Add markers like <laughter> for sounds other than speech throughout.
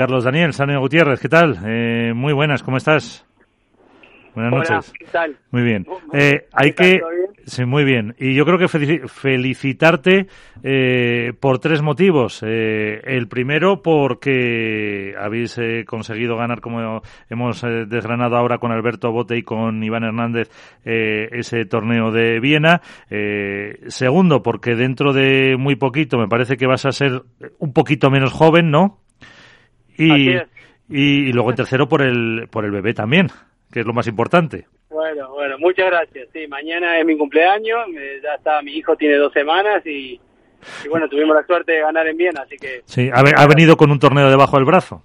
Carlos Daniel, Sanio Gutiérrez, ¿qué tal? Eh, muy buenas, ¿cómo estás? Buenas noches. ¿qué tal? Muy bien. Eh, hay que, sí, muy bien. Y yo creo que felicitarte eh, por tres motivos. Eh, el primero, porque habéis eh, conseguido ganar, como hemos eh, desgranado ahora con Alberto Bote y con Iván Hernández, ese torneo de Viena. Eh, segundo, porque dentro de muy poquito me parece que vas a ser un poquito menos joven, ¿no? Y, y, y luego en tercero por el, por el bebé también que es lo más importante. Bueno, bueno, muchas gracias. Sí, mañana es mi cumpleaños, eh, ya está, mi hijo tiene dos semanas y, y, bueno, tuvimos la suerte de ganar en Viena, así que... Sí, ha, ha venido con un torneo debajo del brazo.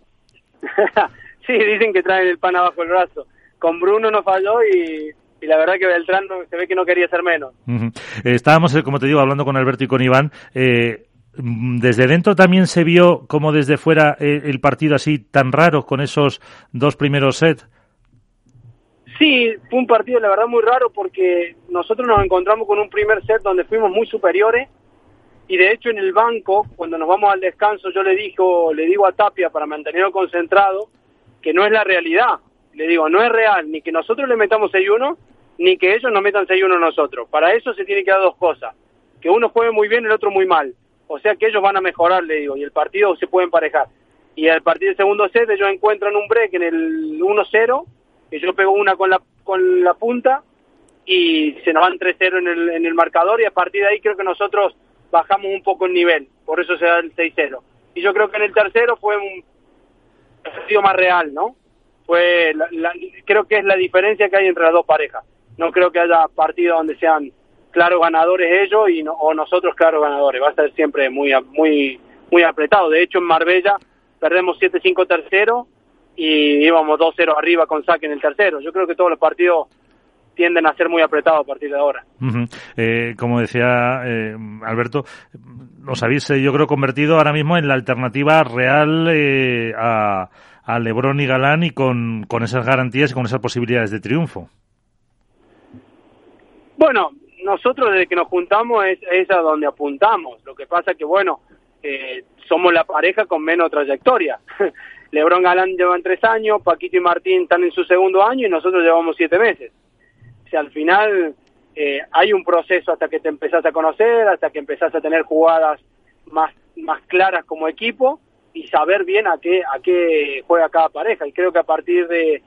<laughs> sí, dicen que traen el pan abajo del brazo. Con Bruno no falló y, y la verdad que Beltrán se ve que no quería ser menos. Uh -huh. eh, estábamos, como te digo, hablando con Alberto y con Iván. Eh, desde dentro también se vio como desde fuera eh, el partido así tan raro con esos dos primeros sets. Sí, fue un partido la verdad muy raro porque nosotros nos encontramos con un primer set donde fuimos muy superiores y de hecho en el banco, cuando nos vamos al descanso, yo le digo, le digo a Tapia para mantenerlo concentrado que no es la realidad. Le digo, no es real ni que nosotros le metamos 6-1 ni que ellos nos metan 6-1 nosotros. Para eso se tiene que dar dos cosas, que uno juegue muy bien el otro muy mal. O sea que ellos van a mejorar, le digo, y el partido se puede emparejar. Y al partir del segundo set ellos encuentran un break en el 1-0 que yo pego una con la, con la punta y se nos van 3-0 en el, en el marcador y a partir de ahí creo que nosotros bajamos un poco el nivel, por eso se da el 6-0. Y yo creo que en el tercero fue un partido más real, ¿no? Fue la, creo que es la diferencia que hay entre las dos parejas. No creo que haya partidos donde sean claros ganadores ellos y no, o nosotros claros ganadores. Va a ser siempre muy muy muy apretado. De hecho en Marbella perdemos 7-5 tercero y íbamos 2-0 arriba con saque en el tercero. Yo creo que todos los partidos tienden a ser muy apretados a partir de ahora. Uh -huh. eh, como decía eh, Alberto, os habéis, eh, yo creo, convertido ahora mismo en la alternativa real eh, a, a Lebron y Galán y con, con esas garantías y con esas posibilidades de triunfo. Bueno, nosotros desde que nos juntamos es, es a donde apuntamos. Lo que pasa que, bueno, eh, somos la pareja con menos trayectoria. <laughs> Lebron Galán llevan tres años, Paquito y Martín están en su segundo año y nosotros llevamos siete meses. O sea, al final eh, hay un proceso hasta que te empezás a conocer, hasta que empezás a tener jugadas más, más claras como equipo y saber bien a qué, a qué juega cada pareja. Y creo que a partir de,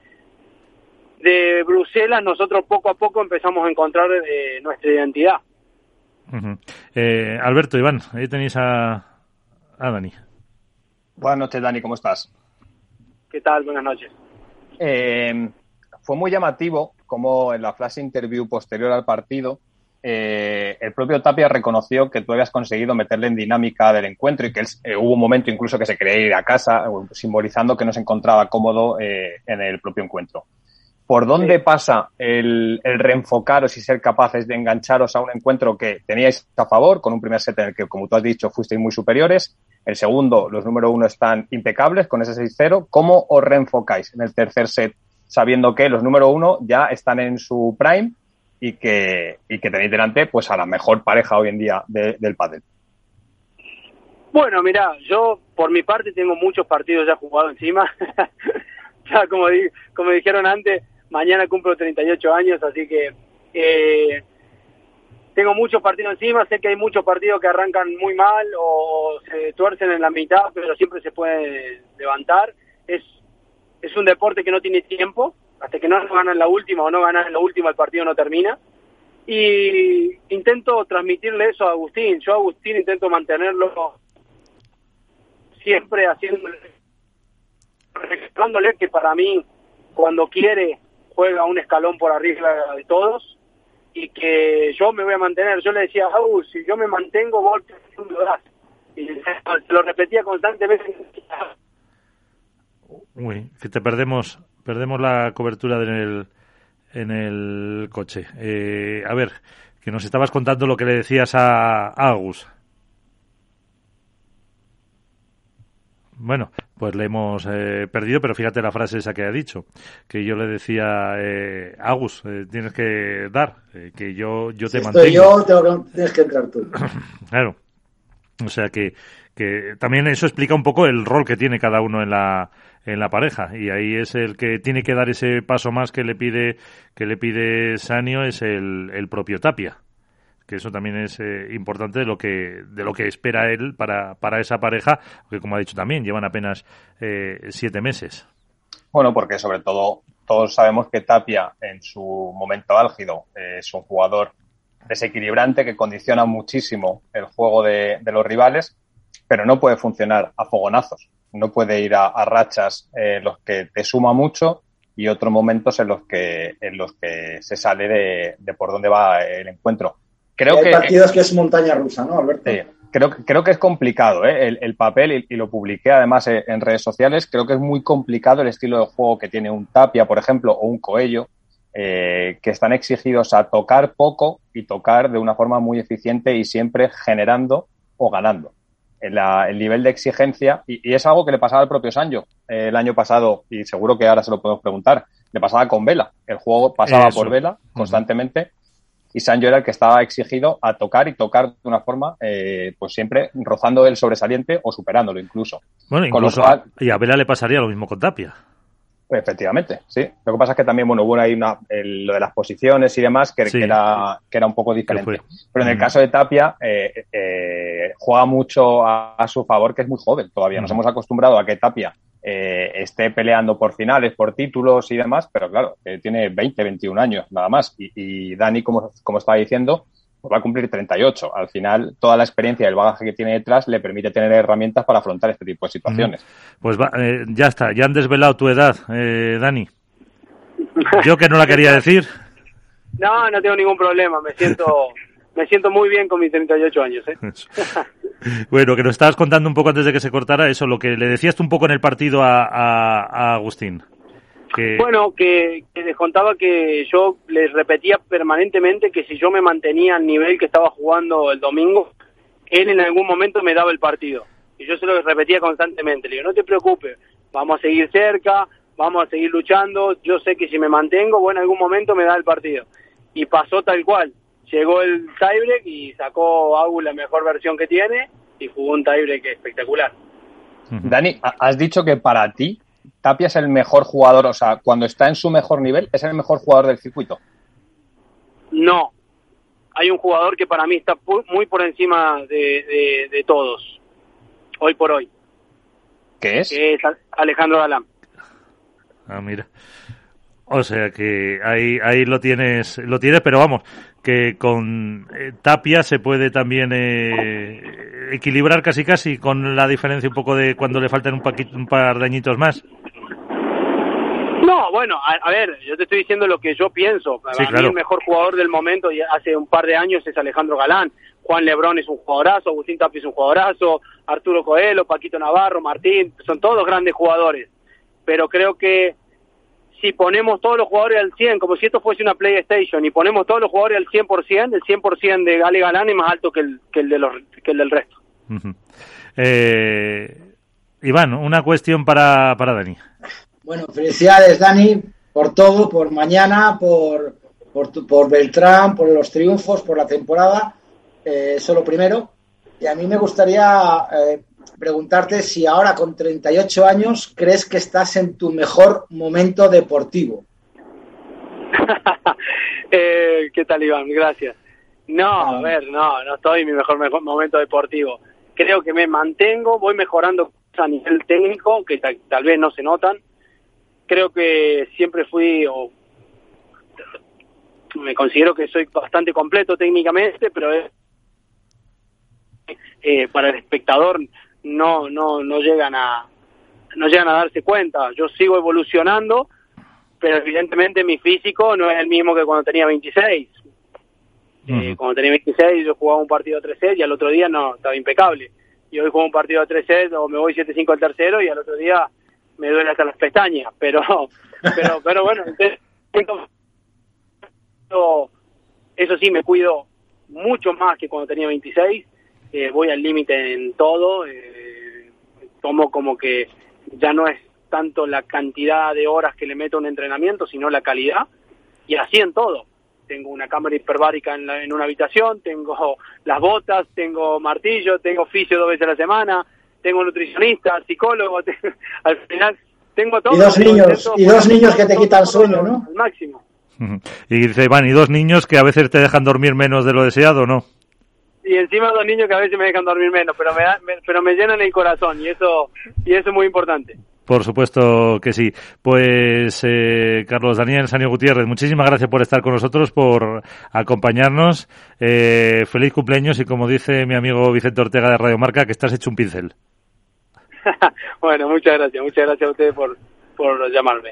de Bruselas nosotros poco a poco empezamos a encontrar eh, nuestra identidad. Uh -huh. eh, Alberto, Iván, ahí tenéis a, a Dani. Buenas noches, Dani, ¿cómo estás? ¿Qué tal? Buenas noches. Eh, fue muy llamativo como en la flash interview posterior al partido, eh, el propio Tapia reconoció que tú habías conseguido meterle en dinámica del encuentro y que él, eh, hubo un momento incluso que se quería ir a casa, simbolizando que no se encontraba cómodo eh, en el propio encuentro. ¿Por dónde sí. pasa el, el, reenfocaros y ser capaces de engancharos a un encuentro que teníais a favor, con un primer set en el que, como tú has dicho, fuisteis muy superiores? El segundo, los número uno están impecables con ese 6-0. ¿Cómo os reenfocáis en el tercer set sabiendo que los número uno ya están en su prime y que, y que tenéis delante pues a la mejor pareja hoy en día de, del pádel. Bueno, mira, yo por mi parte tengo muchos partidos ya jugados encima. <laughs> ya como, di como dijeron antes, mañana cumplo 38 años, así que eh, tengo muchos partidos encima. Sé que hay muchos partidos que arrancan muy mal o se tuercen en la mitad, pero siempre se puede levantar. Es es un deporte que no tiene tiempo, hasta que no ganan la última o no ganan la última el partido no termina. Y intento transmitirle eso a Agustín. Yo Agustín intento mantenerlo siempre haciéndole, recordándole que para mí cuando quiere juega un escalón por arriba de todos y que yo me voy a mantener. Yo le decía Agus, si yo me mantengo, vos lo das. Y lo repetía constantemente Uy, que te perdemos, perdemos la cobertura en el, en el coche. Eh, a ver, que nos estabas contando lo que le decías a Agus. Bueno, pues le hemos eh, perdido, pero fíjate la frase esa que ha dicho, que yo le decía, eh, Agus, eh, tienes que dar, eh, que yo, yo te si mantengo. Estoy yo, tengo que, tienes que entrar tú. <clears throat> claro. O sea que, que también eso explica un poco el rol que tiene cada uno en la en la pareja y ahí es el que tiene que dar ese paso más que le pide que le pide Sanio es el, el propio Tapia que eso también es eh, importante de lo que de lo que espera él para, para esa pareja que como ha dicho también llevan apenas eh, siete meses bueno porque sobre todo todos sabemos que Tapia en su momento álgido es un jugador desequilibrante que condiciona muchísimo el juego de, de los rivales pero no puede funcionar a fogonazos. No puede ir a, rachas en los que te suma mucho y otros momentos en los que, en los que se sale de, por dónde va el encuentro. Creo hay que, partidos que es montaña rusa, ¿no, Alberto? Sí, creo, creo que es complicado ¿eh? el, papel y, lo publiqué además en redes sociales. Creo que es muy complicado el estilo de juego que tiene un Tapia, por ejemplo, o un Coello, eh, que están exigidos a tocar poco y tocar de una forma muy eficiente y siempre generando o ganando el nivel de exigencia, y, es algo que le pasaba al propio Sancho eh, el año pasado, y seguro que ahora se lo podemos preguntar, le pasaba con Vela. El juego pasaba por Vela constantemente, y Sancho era el que estaba exigido a tocar y tocar de una forma, eh, pues siempre rozando el sobresaliente o superándolo incluso. Bueno, incluso y a Vela le pasaría lo mismo con Tapia. Efectivamente, sí. Lo que pasa es que también, bueno, hubo ahí una, lo de las posiciones y demás que, era, que era un poco diferente. Pero en el caso de Tapia, eh, eh, juega mucho a, su favor, que es muy joven todavía. Nos hemos acostumbrado a que Tapia eh, esté peleando por finales, por títulos y demás, pero claro, tiene 20, 21 años nada más. Y, y Dani, como, como estaba diciendo, pues va a cumplir 38. Al final, toda la experiencia y el bagaje que tiene detrás le permite tener herramientas para afrontar este tipo de situaciones. Pues eh, ya está, ya han desvelado tu edad, eh, Dani. Yo que no la quería decir. <laughs> No, no tengo ningún problema, me siento, me siento muy bien con mis 38 años. ¿eh? <laughs> bueno, que nos estabas contando un poco antes de que se cortara eso, lo que le decías tú un poco en el partido a Agustín. Bueno, que, que, les contaba que yo les repetía permanentemente que si yo me mantenía al nivel que estaba jugando el domingo, él en algún momento me daba el partido. Y yo se lo repetía constantemente. Le digo, no te preocupes, vamos a seguir cerca, vamos a seguir luchando. Yo sé que si me mantengo, bueno, en algún momento me da el partido. Y pasó tal cual. Llegó el tiebreak y sacó a la mejor versión que tiene y jugó un tiebreak espectacular. Dani, has dicho que para ti Tapia es el mejor jugador, o sea, cuando está en su mejor nivel, es el mejor jugador del circuito. No, hay un jugador que para mí está muy por encima de, todos, hoy por hoy. ¿Qué es? Que es Alejandro Galán. Ah, mira. O sea que ahí, ahí lo tienes, lo tienes, pero vamos, que con eh, Tapia se puede también eh, equilibrar casi casi con la diferencia un poco de cuando le faltan un, un par de añitos más. No, bueno, a, ver, yo te estoy diciendo lo que yo pienso. Para mí el mejor jugador del momento y hace un par de años es Alejandro Galán. Juan Lebrón es un jugadorazo, Agustín Tapia es un jugadorazo, Arturo Coelho, Paquito Navarro, Martín, son todos grandes jugadores. Pero creo que si ponemos todos los jugadores al 100, como si esto fuese una PlayStation, y ponemos todos los jugadores al 100%, el 100% de Gale Galán es más alto que el, que el, de los, que el del resto. eh, Iván, una cuestión para, para Dani. Bueno, felicidades Dani por todo, por mañana, por, por, por Beltrán, por los triunfos, por la temporada. Eh, eso lo primero. Y a mí me gustaría eh, preguntarte si ahora con 38 años crees que estás en tu mejor momento deportivo. <laughs> eh, ¿Qué tal, Iván? Gracias. No, a ah. ver, no, no estoy en mi mejor, momento deportivo. Creo que me mantengo, voy mejorando a nivel técnico, que tal, vez no se notan. Creo que siempre fui, o me considero que soy bastante completo técnicamente, pero es, eh, para el espectador no, no, no llegan a, no llegan a darse cuenta. Yo sigo evolucionando, pero evidentemente mi físico no es el mismo que cuando tenía 26. Eh, cuando tenía 26 yo jugaba un partido 3 y al otro día no, estaba impecable. Y hoy juego un partido 3 sets o me voy 7-5 al tercero y al otro día me duele hasta las pestañas. Pero, <laughs> pero, pero bueno, eso sí, me cuido mucho más que cuando tenía 26 eh, voy al límite en todo, eh, tomo como que ya no es tanto la cantidad de horas que le meto a un entrenamiento, sino la calidad, y así en todo. tengo una cámara hiperbárica en, en una habitación, tengo las botas, tengo martillo, tengo oficio dos veces a la semana, tengo nutricionista, psicólogo, <laughs> al final tengo todo. Y dos niños, y dos niños que te quitan sueño, ¿no? Al máximo. Y dice, Iván, y dos niños que a veces te dejan dormir menos de lo deseado, ¿no? Y encima dos niños que a veces me dejan dormir menos, pero me, pero me llenan el corazón y eso, y eso es muy importante. Por supuesto que sí. Pues eh, Carlos Daniel Sanio Gutiérrez, muchísimas gracias por estar con nosotros, por acompañarnos. Eh, feliz cumpleaños y como dice mi amigo Vicente Ortega de Radio Marca, que estás hecho un pincel. <laughs> bueno, muchas gracias, muchas gracias a ustedes por, por llamarme.